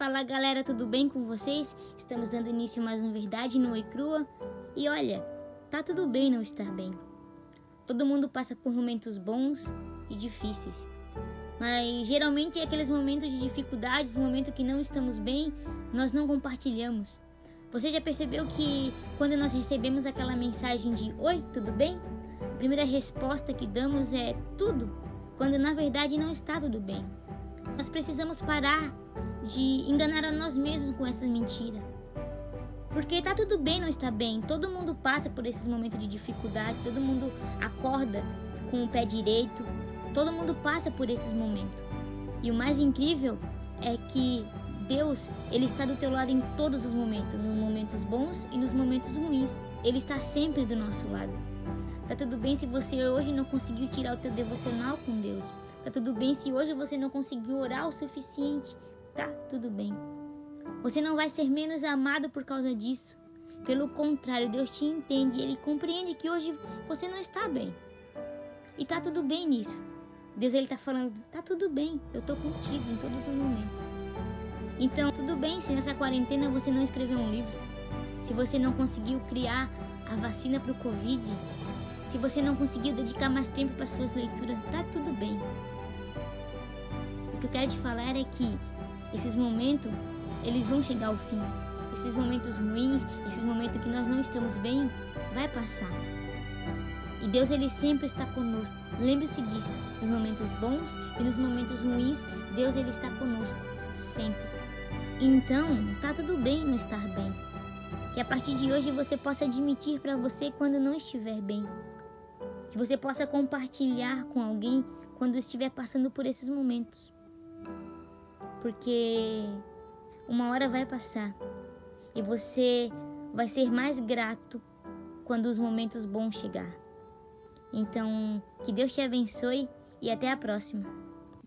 Fala galera, tudo bem com vocês? Estamos dando início a mais um Verdade no Oi Crua. E olha, tá tudo bem não estar bem. Todo mundo passa por momentos bons e difíceis. Mas geralmente é aqueles momentos de dificuldades, momentos que não estamos bem, nós não compartilhamos. Você já percebeu que quando nós recebemos aquela mensagem de Oi, tudo bem? A primeira resposta que damos é tudo, quando na verdade não está tudo bem. Nós precisamos parar de enganar a nós mesmos com essa mentira. Porque tá tudo bem não estar bem, todo mundo passa por esses momentos de dificuldade, todo mundo acorda com o pé direito, todo mundo passa por esses momentos. E o mais incrível é que Deus, ele está do teu lado em todos os momentos, nos momentos bons e nos momentos ruins. Ele está sempre do nosso lado. Tá tudo bem se você hoje não conseguiu tirar o teu devocional com Deus. Tá tudo bem se hoje você não conseguiu orar o suficiente. Tá tudo bem. Você não vai ser menos amado por causa disso. Pelo contrário, Deus te entende, ele compreende que hoje você não está bem. E tá tudo bem nisso. Deus ele tá falando, tá tudo bem, eu tô contigo em todos os momentos. Então, tudo bem se nessa quarentena você não escreveu um livro, se você não conseguiu criar a vacina para o Covid, se você não conseguiu dedicar mais tempo para suas leituras, tá tudo bem. O que eu quero te falar é que esses momentos, eles vão chegar ao fim. Esses momentos ruins, esses momentos que nós não estamos bem, vai passar. E Deus ele sempre está conosco. Lembre-se disso. Nos momentos bons e nos momentos ruins, Deus ele está conosco sempre. Então, tá tudo bem não estar bem. Que a partir de hoje você possa admitir para você quando não estiver bem. Que você possa compartilhar com alguém quando estiver passando por esses momentos. Porque uma hora vai passar e você vai ser mais grato quando os momentos bons chegar. Então, que Deus te abençoe e até a próxima.